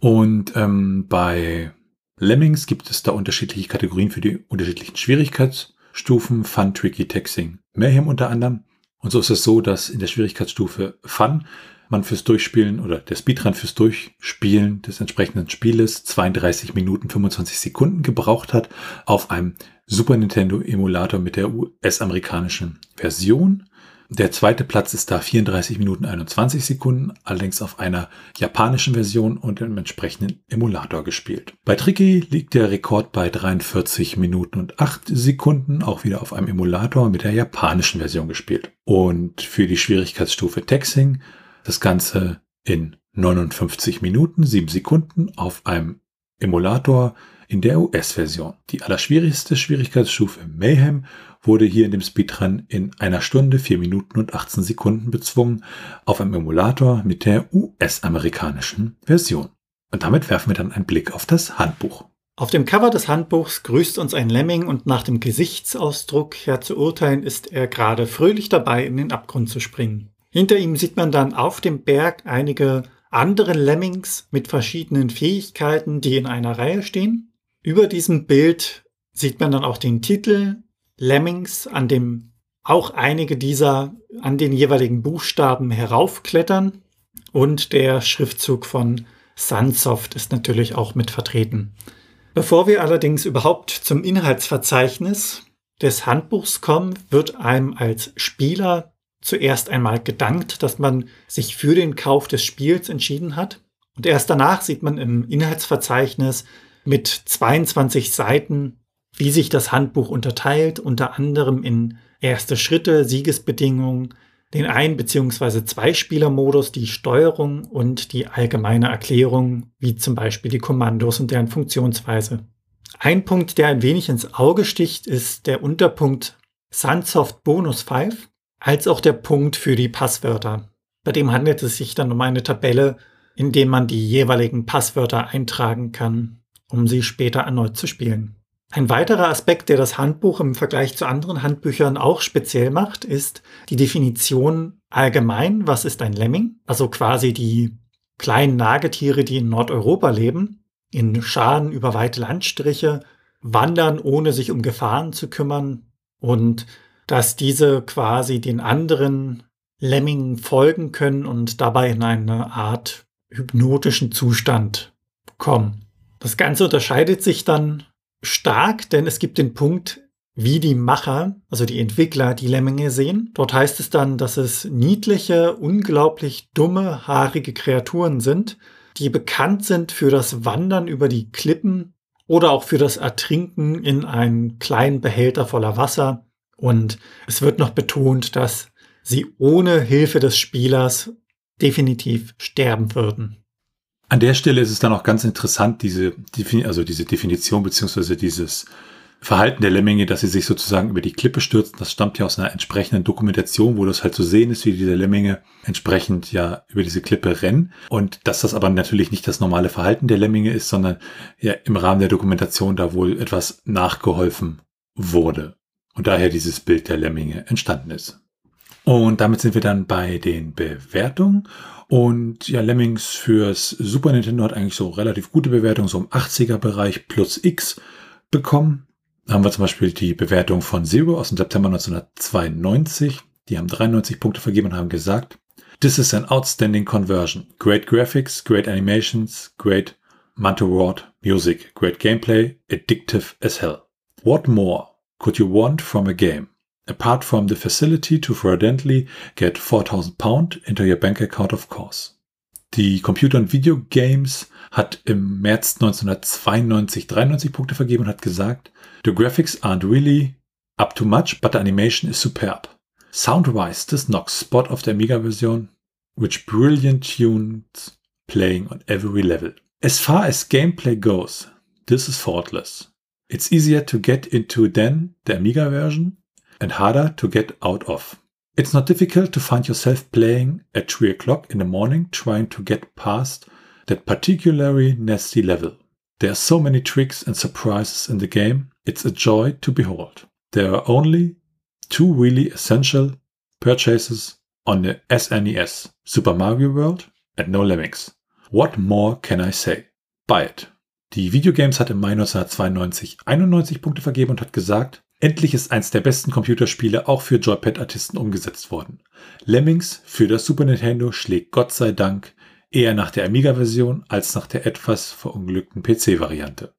A: Und ähm, bei Lemmings gibt es da unterschiedliche Kategorien für die unterschiedlichen Schwierigkeitsstufen. Fun, Tricky, Taxing, Mayhem unter anderem. Und so ist es so, dass in der Schwierigkeitsstufe Fun man fürs Durchspielen oder der Speedrun fürs Durchspielen des entsprechenden Spieles 32 Minuten 25 Sekunden gebraucht hat auf einem Super Nintendo Emulator mit der US-amerikanischen Version. Der zweite Platz ist da 34 Minuten 21 Sekunden, allerdings auf einer japanischen Version und im entsprechenden Emulator gespielt. Bei Tricky liegt der Rekord bei 43 Minuten und 8 Sekunden, auch wieder auf einem Emulator mit der japanischen Version gespielt. Und für die Schwierigkeitsstufe Texing das Ganze in 59 Minuten, 7 Sekunden auf einem Emulator in der US-Version. Die allerschwierigste Schwierigkeitsstufe Mayhem wurde hier in dem Speedrun in einer Stunde, 4 Minuten und 18 Sekunden bezwungen auf einem Emulator mit der US-amerikanischen Version. Und damit werfen wir dann einen Blick auf das Handbuch.
B: Auf dem Cover des Handbuchs grüßt uns ein Lemming und nach dem Gesichtsausdruck her zu urteilen, ist er gerade fröhlich dabei, in den Abgrund zu springen. Hinter ihm sieht man dann auf dem Berg einige andere Lemmings mit verschiedenen Fähigkeiten, die in einer Reihe stehen. Über diesem Bild sieht man dann auch den Titel Lemmings, an dem auch einige dieser an den jeweiligen Buchstaben heraufklettern und der Schriftzug von Sunsoft ist natürlich auch mit vertreten. Bevor wir allerdings überhaupt zum Inhaltsverzeichnis des Handbuchs kommen, wird einem als Spieler zuerst einmal gedankt, dass man sich für den Kauf des Spiels entschieden hat. Und erst danach sieht man im Inhaltsverzeichnis mit 22 Seiten, wie sich das Handbuch unterteilt, unter anderem in erste Schritte, Siegesbedingungen, den Ein- bzw. Zwei-Spieler-Modus, die Steuerung und die allgemeine Erklärung, wie zum Beispiel die Kommandos und deren Funktionsweise. Ein Punkt, der ein wenig ins Auge sticht, ist der Unterpunkt Sunsoft Bonus 5, als auch der Punkt für die Passwörter. Bei dem handelt es sich dann um eine Tabelle, in der man die jeweiligen Passwörter eintragen kann, um sie später erneut zu spielen. Ein weiterer Aspekt, der das Handbuch im Vergleich zu anderen Handbüchern auch speziell macht, ist die Definition allgemein, was ist ein Lemming? Also quasi die kleinen Nagetiere, die in Nordeuropa leben, in Scharen über weite Landstriche, wandern, ohne sich um Gefahren zu kümmern und dass diese quasi den anderen Lemmingen folgen können und dabei in eine Art hypnotischen Zustand kommen. Das Ganze unterscheidet sich dann stark, denn es gibt den Punkt, wie die Macher, also die Entwickler, die Lemminge sehen. Dort heißt es dann, dass es niedliche, unglaublich dumme, haarige Kreaturen sind, die bekannt sind für das Wandern über die Klippen oder auch für das Ertrinken in einen kleinen Behälter voller Wasser. Und es wird noch betont, dass sie ohne Hilfe des Spielers definitiv sterben würden.
A: An der Stelle ist es dann auch ganz interessant, diese, also diese Definition beziehungsweise dieses Verhalten der Lemminge, dass sie sich sozusagen über die Klippe stürzen. Das stammt ja aus einer entsprechenden Dokumentation, wo das halt zu sehen ist, wie diese Lemminge entsprechend ja über diese Klippe rennen. Und dass das aber natürlich nicht das normale Verhalten der Lemminge ist, sondern ja im Rahmen der Dokumentation da wohl etwas nachgeholfen wurde. Und daher dieses Bild der Lemminge entstanden ist. Und damit sind wir dann bei den Bewertungen. Und ja, Lemmings fürs Super Nintendo hat eigentlich so relativ gute Bewertungen, so im 80er Bereich plus X bekommen. Da haben wir zum Beispiel die Bewertung von Zero aus dem September 1992. Die haben 93 Punkte vergeben und haben gesagt, This is an outstanding conversion. Great graphics, great animations, great Mantoward music, great gameplay, addictive as hell. What more could you want from a game? Apart from the facility to fraudulently get 4000 Pound into your bank account, of course. Die Computer- und Videogames hat im März 1992 93 Punkte vergeben und hat gesagt, The graphics aren't really up to much, but the animation is superb. Soundwise, this knocks Spot of the Amiga-Version, which brilliant tunes playing on every level. As far as gameplay goes, this is faultless. It's easier to get into than the Amiga version, and harder to get out of. It's not difficult to find yourself playing at 3 o'clock in the morning trying to get past that particularly nasty level. There are so many tricks and surprises in the game, it's a joy to behold. There are only two really essential purchases on the SNES Super Mario World and No Lemmings. What more can I say? Buy it. Die Videogames hat im Mai 1992 91 Punkte vergeben und hat gesagt, Endlich ist eins der besten Computerspiele auch für Joypad-Artisten umgesetzt worden. Lemmings für das Super Nintendo schlägt Gott sei Dank eher nach der Amiga-Version als nach der etwas verunglückten PC-Variante.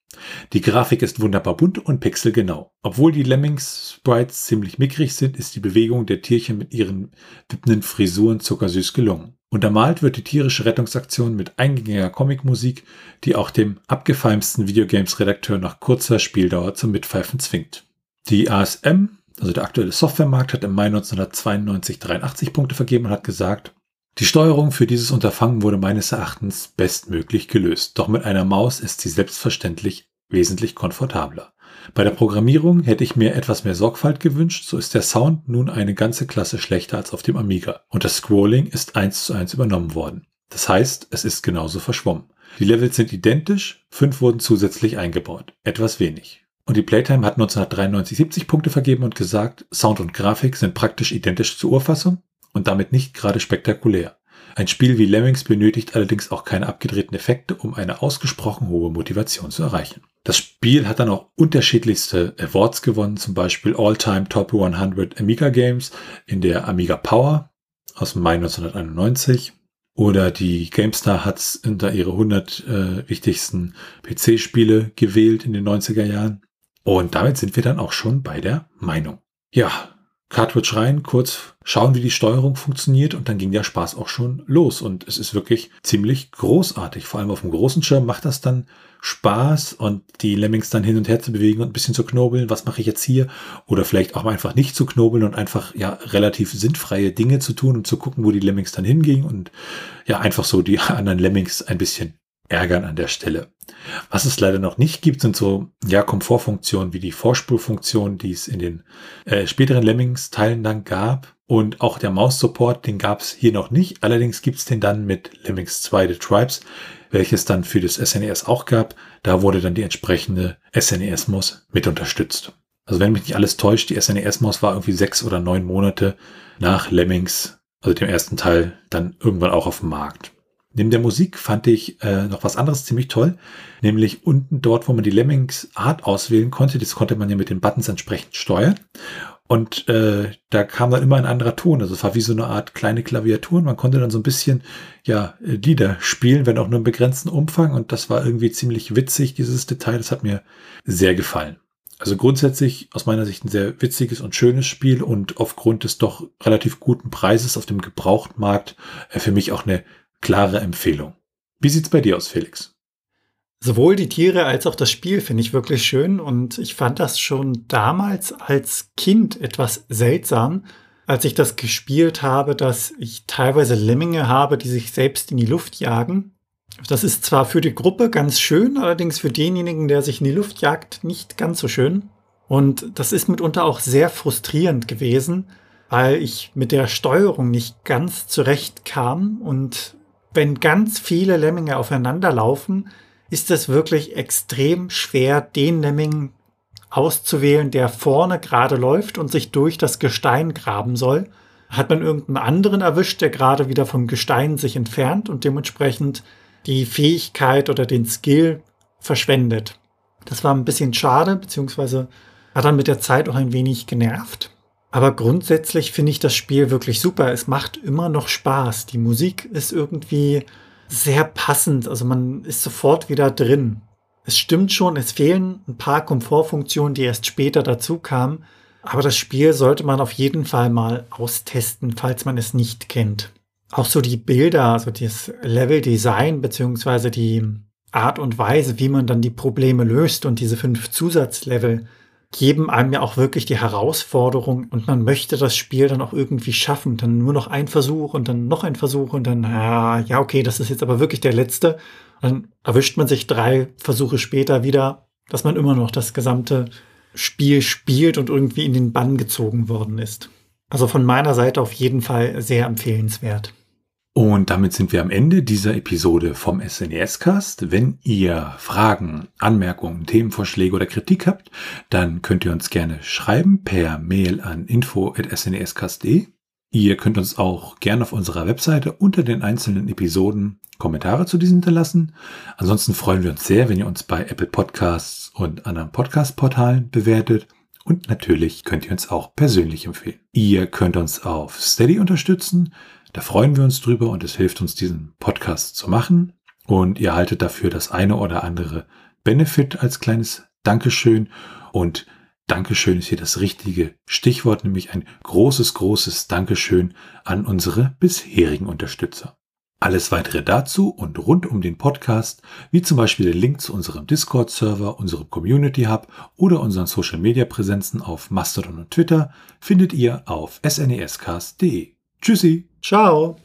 A: Die Grafik ist wunderbar bunt und pixelgenau. Obwohl die Lemmings-Sprites ziemlich mickrig sind, ist die Bewegung der Tierchen mit ihren wippenden Frisuren zuckersüß gelungen. Untermalt wird die tierische Rettungsaktion mit eingängiger Comicmusik, die auch dem abgefeimsten Videogames-Redakteur nach kurzer Spieldauer zum Mitpfeifen zwingt. Die ASM, also der aktuelle Softwaremarkt, hat im Mai 1992 83 Punkte vergeben und hat gesagt, die Steuerung für dieses Unterfangen wurde meines Erachtens bestmöglich gelöst. Doch mit einer Maus ist sie selbstverständlich wesentlich komfortabler. Bei der Programmierung hätte ich mir etwas mehr Sorgfalt gewünscht, so ist der Sound nun eine ganze Klasse schlechter als auf dem Amiga und das Scrolling ist eins zu eins übernommen worden. Das heißt, es ist genauso verschwommen. Die Levels sind identisch, fünf wurden zusätzlich eingebaut. Etwas wenig. Und die Playtime hat 1993 70 Punkte vergeben und gesagt, Sound und Grafik sind praktisch identisch zur Urfassung und damit nicht gerade spektakulär. Ein Spiel wie Lemmings benötigt allerdings auch keine abgedrehten Effekte, um eine ausgesprochen hohe Motivation zu erreichen. Das Spiel hat dann auch unterschiedlichste Awards gewonnen, zum Beispiel All-Time Top 100 Amiga Games in der Amiga Power aus Mai 1991 oder die GameStar hat unter ihre 100 äh, wichtigsten PC-Spiele gewählt in den 90er Jahren. Und damit sind wir dann auch schon bei der Meinung. Ja, Cartridge rein, kurz schauen, wie die Steuerung funktioniert und dann ging der Spaß auch schon los. Und es ist wirklich ziemlich großartig. Vor allem auf dem großen Schirm macht das dann Spaß und die Lemmings dann hin und her zu bewegen und ein bisschen zu knobeln. Was mache ich jetzt hier? Oder vielleicht auch einfach nicht zu knobeln und einfach ja relativ sinnfreie Dinge zu tun und zu gucken, wo die Lemmings dann hingingen und ja einfach so die anderen Lemmings ein bisschen ärgern an der Stelle. Was es leider noch nicht gibt, sind so ja Komfortfunktionen wie die Vorspulfunktion, die es in den äh, späteren Lemmings-Teilen dann gab. Und auch der Maus-Support, den gab es hier noch nicht. Allerdings gibt es den dann mit Lemmings 2 The Tribes, welches dann für das SNES e auch gab. Da wurde dann die entsprechende SNES-Maus mit unterstützt. Also wenn mich nicht alles täuscht, die SNES-Maus war irgendwie sechs oder neun Monate nach Lemmings, also dem ersten Teil, dann irgendwann auch auf dem Markt. Neben der Musik fand ich äh, noch was anderes ziemlich toll, nämlich unten dort, wo man die Lemmings Art auswählen konnte, das konnte man ja mit den Buttons entsprechend steuern. Und äh, da kam dann immer ein anderer Ton. Also es war wie so eine Art kleine Klaviatur. Und man konnte dann so ein bisschen ja Lieder spielen, wenn auch nur im begrenzten Umfang. Und das war irgendwie ziemlich witzig, dieses Detail. Das hat mir sehr gefallen. Also grundsätzlich aus meiner Sicht ein sehr witziges und schönes Spiel und aufgrund des doch relativ guten Preises auf dem Gebrauchtmarkt äh, für mich auch eine klare Empfehlung. Wie sieht's bei dir aus, Felix?
B: Sowohl die Tiere als auch das Spiel finde ich wirklich schön und ich fand das schon damals als Kind etwas seltsam, als ich das gespielt habe, dass ich teilweise Lemminge habe, die sich selbst in die Luft jagen. Das ist zwar für die Gruppe ganz schön, allerdings für denjenigen, der sich in die Luft jagt, nicht ganz so schön. Und das ist mitunter auch sehr frustrierend gewesen, weil ich mit der Steuerung nicht ganz zurecht kam und wenn ganz viele Lemminge aufeinander laufen, ist es wirklich extrem schwer, den Lemming auszuwählen, der vorne gerade läuft und sich durch das Gestein graben soll. Hat man irgendeinen anderen erwischt, der gerade wieder vom Gestein sich entfernt und dementsprechend die Fähigkeit oder den Skill verschwendet. Das war ein bisschen schade, beziehungsweise hat dann mit der Zeit auch ein wenig genervt. Aber grundsätzlich finde ich das Spiel wirklich super. Es macht immer noch Spaß. Die Musik ist irgendwie sehr passend. Also man ist sofort wieder drin. Es stimmt schon, es fehlen ein paar Komfortfunktionen, die erst später dazu kamen. Aber das Spiel sollte man auf jeden Fall mal austesten, falls man es nicht kennt. Auch so die Bilder, also das Level-Design beziehungsweise die Art und Weise, wie man dann die Probleme löst und diese fünf Zusatzlevel, geben einem ja auch wirklich die Herausforderung und man möchte das Spiel dann auch irgendwie schaffen. Dann nur noch ein Versuch und dann noch ein Versuch und dann, ja, okay, das ist jetzt aber wirklich der letzte. Dann erwischt man sich drei Versuche später wieder, dass man immer noch das gesamte Spiel spielt und irgendwie in den Bann gezogen worden ist. Also von meiner Seite auf jeden Fall sehr empfehlenswert.
A: Und damit sind wir am Ende dieser Episode vom SNES-Cast. Wenn ihr Fragen, Anmerkungen, Themenvorschläge oder Kritik habt, dann könnt ihr uns gerne schreiben per Mail an info.snescast.de. Ihr könnt uns auch gerne auf unserer Webseite unter den einzelnen Episoden Kommentare zu diesen hinterlassen. Ansonsten freuen wir uns sehr, wenn ihr uns bei Apple Podcasts und anderen Podcast-Portalen bewertet. Und natürlich könnt ihr uns auch persönlich empfehlen. Ihr könnt uns auf Steady unterstützen. Da freuen wir uns drüber und es hilft uns, diesen Podcast zu machen. Und ihr haltet dafür das eine oder andere Benefit als kleines Dankeschön. Und Dankeschön ist hier das richtige Stichwort, nämlich ein großes, großes Dankeschön an unsere bisherigen Unterstützer. Alles weitere dazu und rund um den Podcast, wie zum Beispiel der Link zu unserem Discord-Server, unserem Community Hub oder unseren Social-Media-Präsenzen auf Mastodon und Twitter, findet ihr auf snescast.de. Tschüssi!
B: Ciao!